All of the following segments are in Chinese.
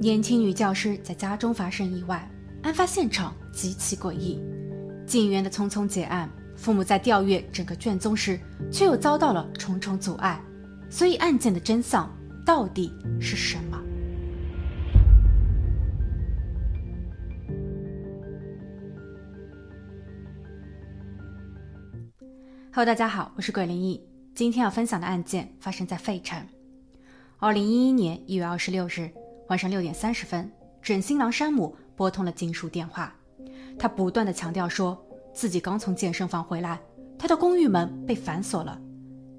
年轻女教师在家中发生意外，案发现场极其诡异。警员的匆匆结案，父母在调阅整个卷宗时，却又遭到了重重阻碍。所以，案件的真相到底是什么？Hello，大家好，我是鬼灵异。今天要分享的案件发生在费城，二零一一年一月二十六日。晚上六点三十分，准新郎山姆拨通了金属电话。他不断的强调说自己刚从健身房回来，他的公寓门被反锁了。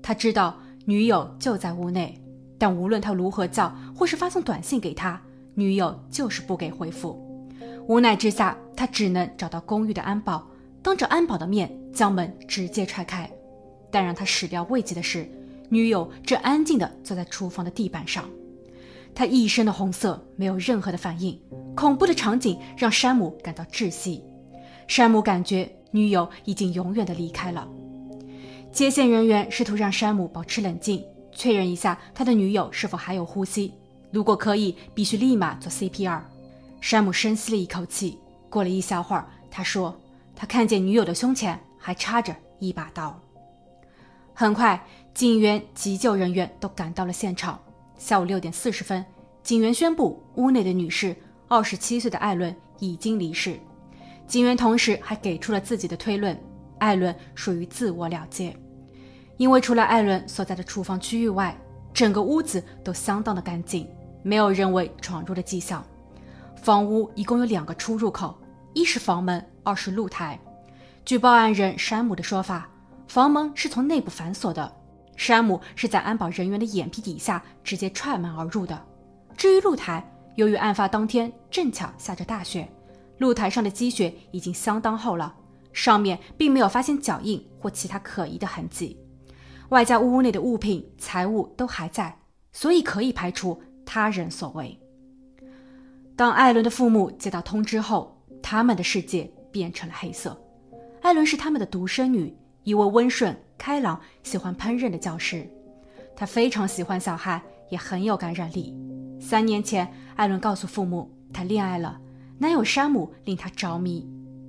他知道女友就在屋内，但无论他如何叫或是发送短信给他，女友就是不给回复。无奈之下，他只能找到公寓的安保，当着安保的面将门直接踹开。但让他始料未及的是，女友正安静地坐在厨房的地板上。他一身的红色，没有任何的反应。恐怖的场景让山姆感到窒息。山姆感觉女友已经永远的离开了。接线人员试图让山姆保持冷静，确认一下他的女友是否还有呼吸。如果可以，必须立马做 CPR。山姆深吸了一口气。过了一小会儿，他说：“他看见女友的胸前还插着一把刀。”很快，警员、急救人员都赶到了现场。下午六点四十分，警员宣布屋内的女士二十七岁的艾伦已经离世。警员同时还给出了自己的推论：艾伦属于自我了结，因为除了艾伦所在的厨房区域外，整个屋子都相当的干净，没有人为闯入的迹象。房屋一共有两个出入口，一是房门，二是露台。据报案人山姆的说法，房门是从内部反锁的。山姆是在安保人员的眼皮底下直接踹门而入的。至于露台，由于案发当天正巧下着大雪，露台上的积雪已经相当厚了，上面并没有发现脚印或其他可疑的痕迹。外加屋内的物品、财物都还在，所以可以排除他人所为。当艾伦的父母接到通知后，他们的世界变成了黑色。艾伦是他们的独生女，一位温顺。开朗、喜欢烹饪的教师，他非常喜欢小孩，也很有感染力。三年前，艾伦告诉父母他恋爱了，男友山姆令他着迷。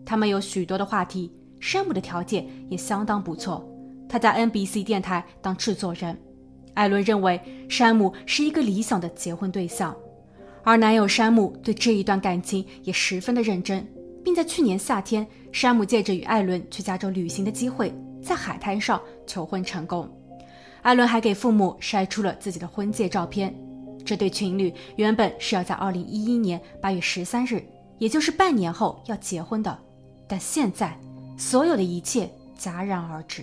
他们有许多的话题，山姆的条件也相当不错，他在 NBC 电台当制作人。艾伦认为山姆是一个理想的结婚对象，而男友山姆对这一段感情也十分的认真，并在去年夏天，山姆借着与艾伦去加州旅行的机会。在海滩上求婚成功，艾伦还给父母晒出了自己的婚戒照片。这对情侣原本是要在二零一一年八月十三日，也就是半年后要结婚的，但现在所有的一切戛然而止。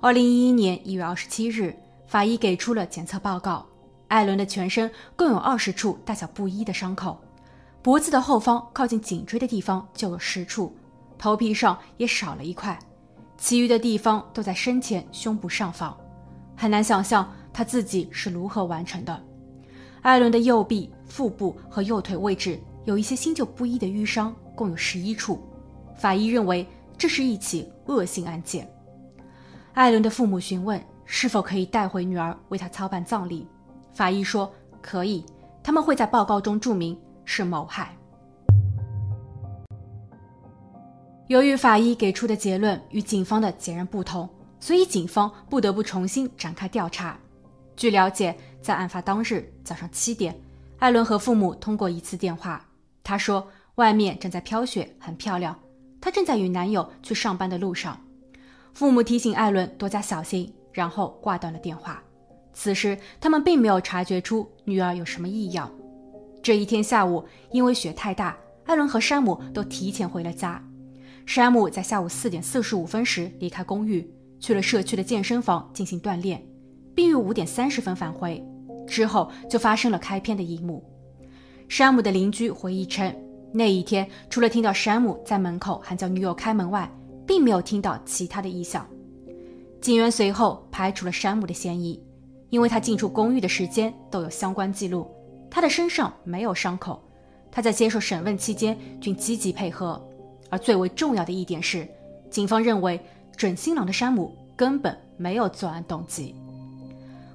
二零一一年一月二十七日，法医给出了检测报告，艾伦的全身共有二十处大小不一的伤口，脖子的后方靠近颈椎的地方就有十处，头皮上也少了一块。其余的地方都在身前胸部上方，很难想象他自己是如何完成的。艾伦的右臂、腹部和右腿位置有一些新旧不一的淤伤，共有十一处。法医认为这是一起恶性案件。艾伦的父母询问是否可以带回女儿为他操办葬礼，法医说可以，他们会在报告中注明是谋害。由于法医给出的结论与警方的截然不同，所以警方不得不重新展开调查。据了解，在案发当日早上七点，艾伦和父母通过一次电话。他说外面正在飘雪，很漂亮。他正在与男友去上班的路上。父母提醒艾伦多加小心，然后挂断了电话。此时他们并没有察觉出女儿有什么异样。这一天下午，因为雪太大，艾伦和山姆都提前回了家。山姆在下午四点四十五分时离开公寓，去了社区的健身房进行锻炼，并于五点三十分返回。之后就发生了开篇的一幕。山姆的邻居回忆称，那一天除了听到山姆在门口喊叫女友开门外，并没有听到其他的异响。警员随后排除了山姆的嫌疑，因为他进出公寓的时间都有相关记录，他的身上没有伤口，他在接受审问期间均积极配合。而最为重要的一点是，警方认为准新郎的山姆根本没有作案动机。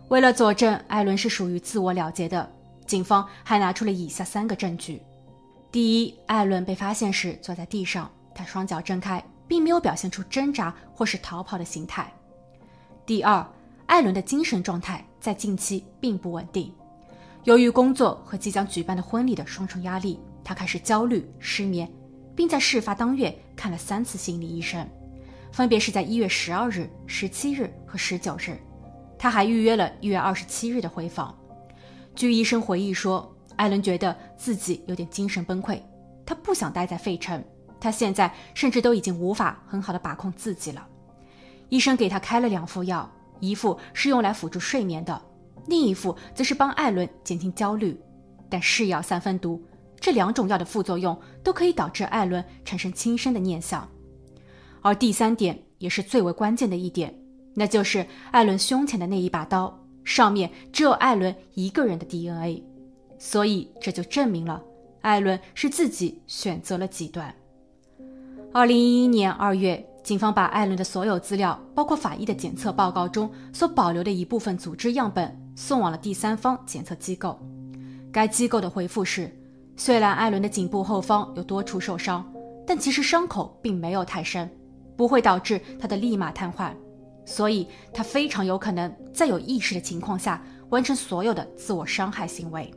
为了佐证艾伦是属于自我了结的，警方还拿出了以下三个证据：第一，艾伦被发现时坐在地上，他双脚睁开，并没有表现出挣扎或是逃跑的形态；第二，艾伦的精神状态在近期并不稳定，由于工作和即将举办的婚礼的双重压力，他开始焦虑、失眠，并在事发当月看了三次心理医生，分别是在一月十二日、十七日和十九日。他还预约了一月二十七日的回访。据医生回忆说，艾伦觉得自己有点精神崩溃，他不想待在费城，他现在甚至都已经无法很好的把控自己了。医生给他开了两副药，一副是用来辅助睡眠的，另一副则是帮艾伦减轻焦虑。但是药三分毒，这两种药的副作用都可以导致艾伦产生轻生的念想。而第三点也是最为关键的一点。那就是艾伦胸前的那一把刀，上面只有艾伦一个人的 DNA，所以这就证明了艾伦是自己选择了极端。二零一一年二月，警方把艾伦的所有资料，包括法医的检测报告中所保留的一部分组织样本，送往了第三方检测机构。该机构的回复是：虽然艾伦的颈部后方有多处受伤，但其实伤口并没有太深，不会导致他的立马瘫痪。所以，他非常有可能在有意识的情况下完成所有的自我伤害行为。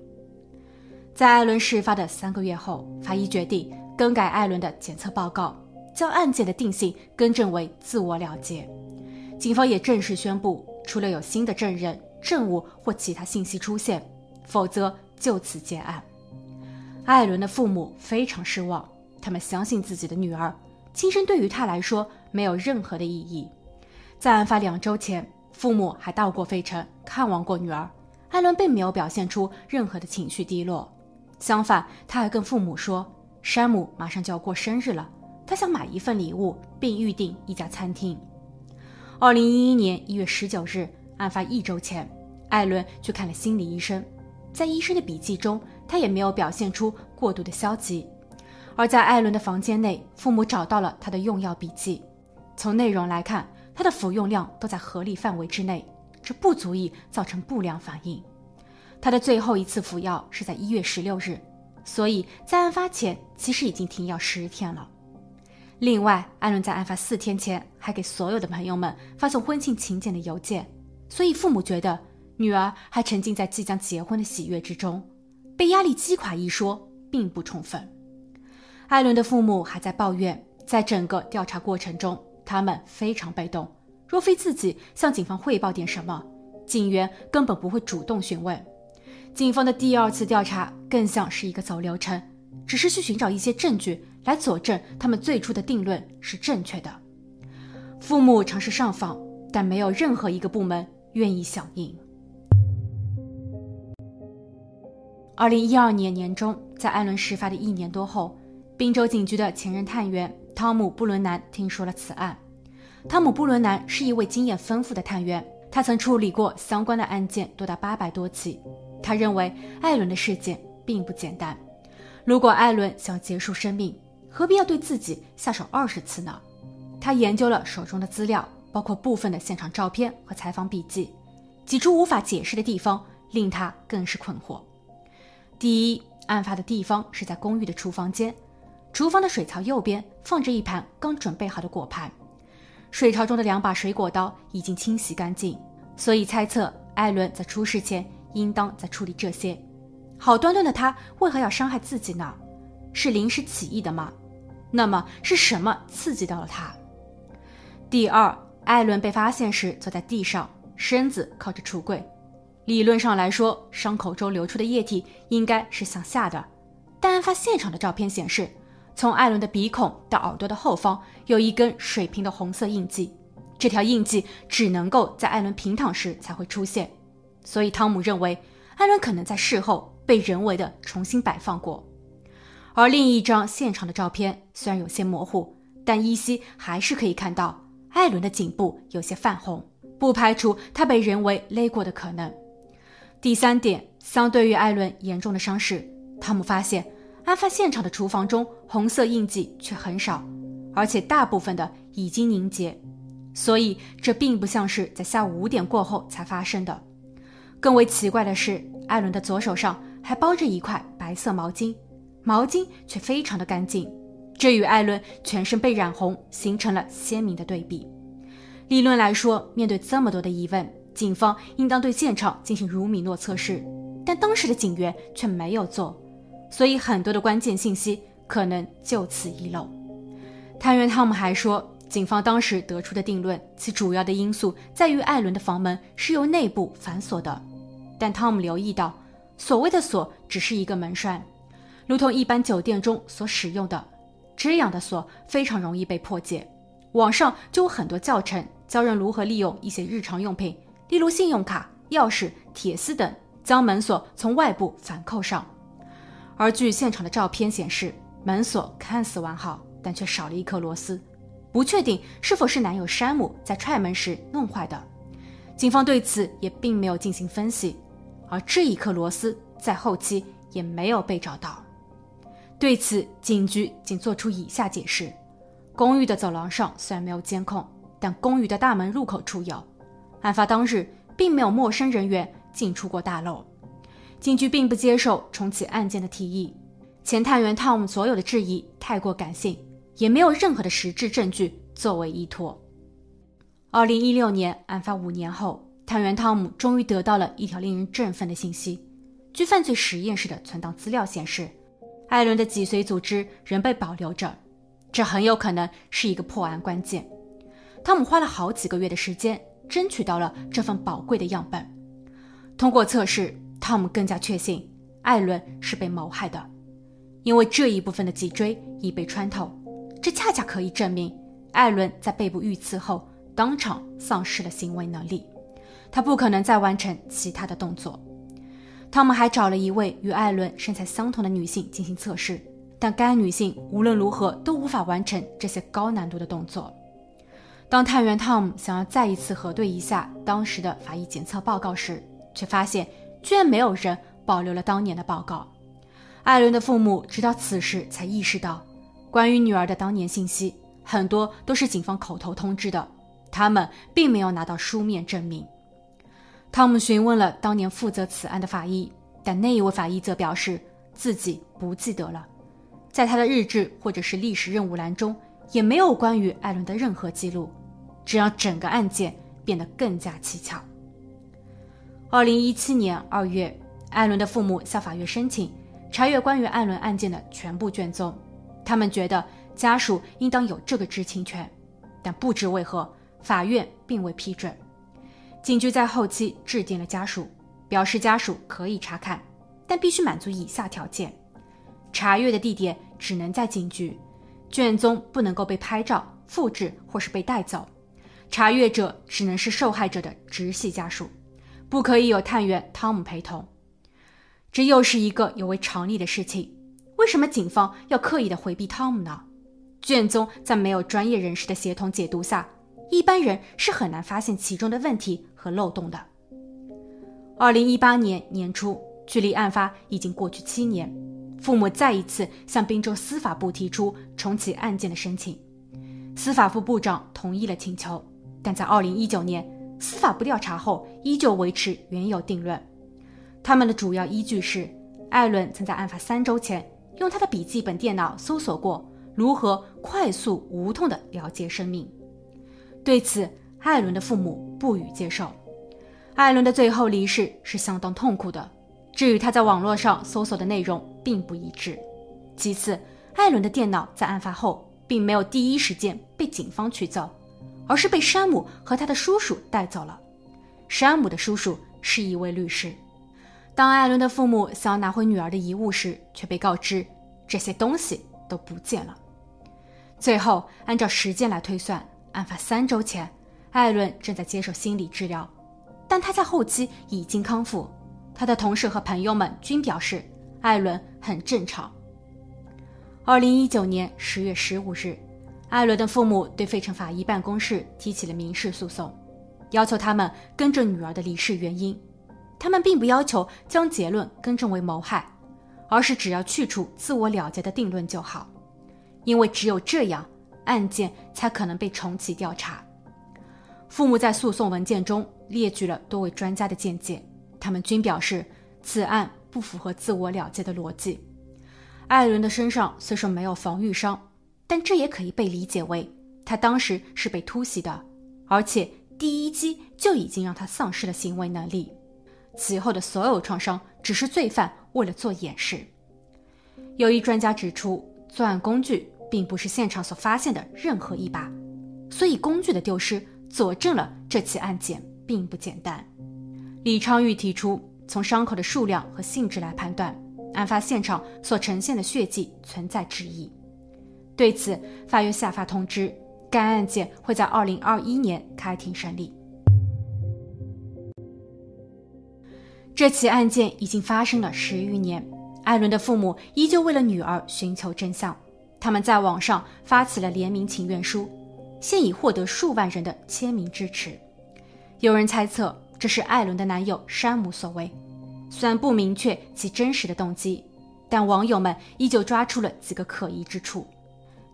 在艾伦事发的三个月后，法医决定更改艾伦的检测报告，将案件的定性更正为自我了结。警方也正式宣布，除了有新的证人、证物或其他信息出现，否则就此结案。艾伦的父母非常失望，他们相信自己的女儿，轻生对于他来说没有任何的意义。在案发两周前，父母还到过费城看望过女儿。艾伦并没有表现出任何的情绪低落，相反，他还跟父母说，山姆马上就要过生日了，他想买一份礼物，并预定一家餐厅。二零一一年一月十九日，案发一周前，艾伦去看了心理医生，在医生的笔记中，他也没有表现出过度的消极。而在艾伦的房间内，父母找到了他的用药笔记，从内容来看。他的服用量都在合理范围之内，这不足以造成不良反应。他的最后一次服药是在一月十六日，所以在案发前其实已经停药十天了。另外，艾伦在案发四天前还给所有的朋友们发送婚庆请柬的邮件，所以父母觉得女儿还沉浸在即将结婚的喜悦之中，被压力击垮一说并不充分。艾伦的父母还在抱怨，在整个调查过程中。他们非常被动，若非自己向警方汇报点什么，警员根本不会主动询问。警方的第二次调查更像是一个走流程，只是去寻找一些证据来佐证他们最初的定论是正确的。父母尝试上访，但没有任何一个部门愿意响应。二零一二年年中，在艾伦事发的一年多后，宾州警局的前任探员。汤姆·布伦南听说了此案。汤姆·布伦南是一位经验丰富的探员，他曾处理过相关的案件多达八百多起。他认为艾伦的事件并不简单。如果艾伦想结束生命，何必要对自己下手二十次呢？他研究了手中的资料，包括部分的现场照片和采访笔记，几处无法解释的地方令他更是困惑。第一，案发的地方是在公寓的厨房间。厨房的水槽右边放着一盘刚准备好的果盘，水槽中的两把水果刀已经清洗干净，所以猜测艾伦在出事前应当在处理这些。好端端的他为何要伤害自己呢？是临时起意的吗？那么是什么刺激到了他？第二，艾伦被发现时坐在地上，身子靠着橱柜，理论上来说，伤口中流出的液体应该是向下的，但案发现场的照片显示。从艾伦的鼻孔到耳朵的后方有一根水平的红色印记，这条印记只能够在艾伦平躺时才会出现，所以汤姆认为艾伦可能在事后被人为的重新摆放过。而另一张现场的照片虽然有些模糊，但依稀还是可以看到艾伦的颈部有些泛红，不排除他被人为勒过的可能。第三点，相对于艾伦严重的伤势，汤姆发现。案发现场的厨房中，红色印记却很少，而且大部分的已经凝结，所以这并不像是在下午五点过后才发生的。更为奇怪的是，艾伦的左手上还包着一块白色毛巾，毛巾却非常的干净，这与艾伦全身被染红形成了鲜明的对比。理论来说，面对这么多的疑问，警方应当对现场进行卢米诺测试，但当时的警员却没有做，所以很多的关键信息可能就此遗漏。探员汤姆还说，警方当时得出的定论，其主要的因素在于艾伦的房门是由内部反锁的。但汤姆留意到，所谓的锁只是一个门栓，如同一般酒店中所使用的这样的锁，非常容易被破解。网上就有很多教程，教人如何利用一些日常用品，例如信用卡、钥匙、铁丝等，将门锁从外部反扣上。而据现场的照片显示，门锁看似完好。但却少了一颗螺丝，不确定是否是男友山姆在踹门时弄坏的。警方对此也并没有进行分析，而这一颗螺丝在后期也没有被找到。对此，警局仅做出以下解释：公寓的走廊上虽然没有监控，但公寓的大门入口处有。案发当日，并没有陌生人员进出过大楼。警局并不接受重启案件的提议。前探员汤姆所有的质疑太过感性。也没有任何的实质证据作为依托。二零一六年案发五年后，探员汤姆终于得到了一条令人振奋的信息：据犯罪实验室的存档资料显示，艾伦的脊髓组织仍被保留着，这很有可能是一个破案关键。汤姆花了好几个月的时间争取到了这份宝贵的样本。通过测试，汤姆更加确信艾伦是被谋害的，因为这一部分的脊椎已被穿透。这恰恰可以证明，艾伦在背部遇刺后当场丧失了行为能力，他不可能再完成其他的动作。汤姆还找了一位与艾伦身材相同的女性进行测试，但该女性无论如何都无法完成这些高难度的动作。当探员汤姆想要再一次核对一下当时的法医检测报告时，却发现居然没有人保留了当年的报告。艾伦的父母直到此时才意识到。关于女儿的当年信息，很多都是警方口头通知的，他们并没有拿到书面证明。汤姆询问了当年负责此案的法医，但那一位法医则表示自己不记得了，在他的日志或者是历史任务栏中也没有关于艾伦的任何记录，这让整个案件变得更加蹊跷。二零一七年二月，艾伦的父母向法院申请查阅关于艾伦案件的全部卷宗。他们觉得家属应当有这个知情权，但不知为何法院并未批准。警局在后期制定了家属，表示家属可以查看，但必须满足以下条件：查阅的地点只能在警局，卷宗不能够被拍照、复制或是被带走，查阅者只能是受害者的直系家属，不可以有探员汤姆陪同。这又是一个有违常理的事情。为什么警方要刻意的回避汤姆呢？卷宗在没有专业人士的协同解读下，一般人是很难发现其中的问题和漏洞的。二零一八年年初，距离案发已经过去七年，父母再一次向滨州司法部提出重启案件的申请，司法部部长同意了请求，但在二零一九年，司法部调查后依旧维持原有定论，他们的主要依据是艾伦曾在案发三周前。用他的笔记本电脑搜索过如何快速无痛的了结生命。对此，艾伦的父母不予接受。艾伦的最后离世是相当痛苦的，这与他在网络上搜索的内容并不一致。其次，艾伦的电脑在案发后并没有第一时间被警方取走，而是被山姆和他的叔叔带走了。山姆的叔叔是一位律师。当艾伦的父母想要拿回女儿的遗物时，却被告知这些东西都不见了。最后，按照时间来推算，案发三周前，艾伦正在接受心理治疗，但他在后期已经康复。他的同事和朋友们均表示，艾伦很正常。二零一九年十月十五日，艾伦的父母对费城法医办公室提起了民事诉讼，要求他们更正女儿的离世原因。他们并不要求将结论更正为谋害，而是只要去除自我了结的定论就好，因为只有这样，案件才可能被重启调查。父母在诉讼文件中列举了多位专家的见解，他们均表示此案不符合自我了结的逻辑。艾伦的身上虽说没有防御伤，但这也可以被理解为他当时是被突袭的，而且第一击就已经让他丧失了行为能力。其后的所有创伤只是罪犯为了做掩饰。有一专家指出，作案工具并不是现场所发现的任何一把，所以工具的丢失佐证了这起案件并不简单。李昌钰提出，从伤口的数量和性质来判断，案发现场所呈现的血迹存在质疑。对此，法院下发通知，该案件会在二零二一年开庭审理。这起案件已经发生了十余年，艾伦的父母依旧为了女儿寻求真相。他们在网上发起了联名请愿书，现已获得数万人的签名支持。有人猜测这是艾伦的男友山姆所为，虽然不明确其真实的动机，但网友们依旧抓出了几个可疑之处。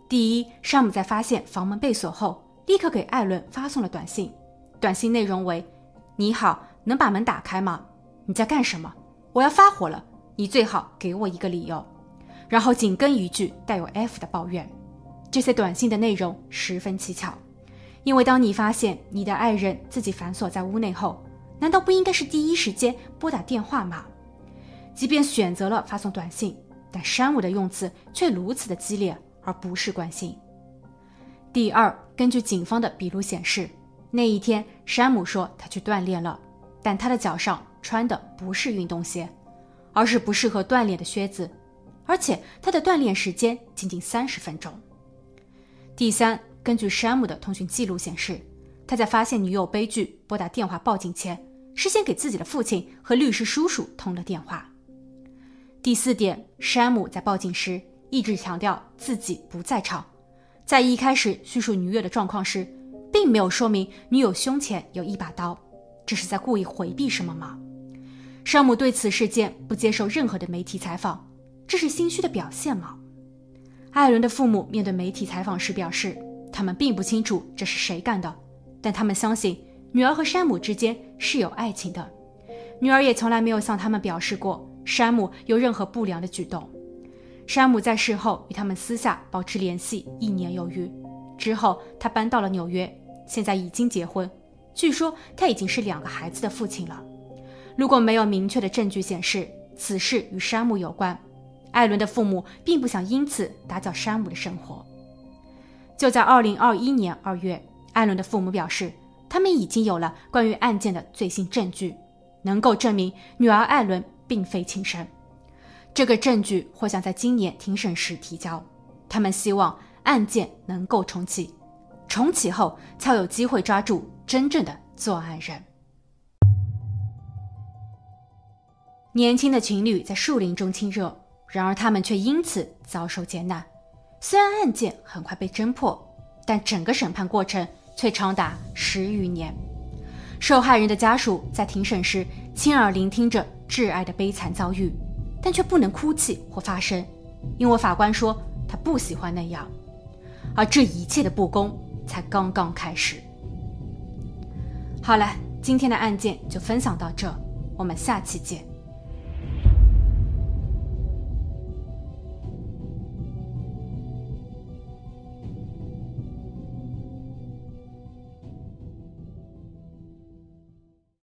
第一，山姆在发现房门被锁后，立刻给艾伦发送了短信，短信内容为：“你好，能把门打开吗？”你在干什么？我要发火了！你最好给我一个理由。然后紧跟一句带有 F 的抱怨。这些短信的内容十分蹊跷，因为当你发现你的爱人自己反锁在屋内后，难道不应该是第一时间拨打电话吗？即便选择了发送短信，但山姆的用词却如此的激烈，而不是关心。第二，根据警方的笔录显示，那一天山姆说他去锻炼了，但他的脚上。穿的不是运动鞋，而是不适合锻炼的靴子，而且他的锻炼时间仅仅三十分钟。第三，根据山姆的通讯记录显示，他在发现女友悲剧拨打电话报警前，事先给自己的父亲和律师叔叔通了电话。第四点，山姆在报警时一直强调自己不在场，在一开始叙述女友的状况时，并没有说明女友胸前有一把刀，这是在故意回避什么吗？山姆对此事件不接受任何的媒体采访，这是心虚的表现吗？艾伦的父母面对媒体采访时表示，他们并不清楚这是谁干的，但他们相信女儿和山姆之间是有爱情的。女儿也从来没有向他们表示过山姆有任何不良的举动。山姆在事后与他们私下保持联系一年有余，之后他搬到了纽约，现在已经结婚，据说他已经是两个孩子的父亲了。如果没有明确的证据显示此事与山姆有关，艾伦的父母并不想因此打搅山姆的生活。就在二零二一年二月，艾伦的父母表示，他们已经有了关于案件的最新证据，能够证明女儿艾伦并非亲生。这个证据或将在今年庭审时提交。他们希望案件能够重启，重启后才有机会抓住真正的作案人。年轻的情侣在树林中亲热，然而他们却因此遭受劫难。虽然案件很快被侦破，但整个审判过程却长达十余年。受害人的家属在庭审时亲耳聆听着挚爱的悲惨遭遇，但却不能哭泣或发声，因为法官说他不喜欢那样。而这一切的不公才刚刚开始。好了，今天的案件就分享到这，我们下期见。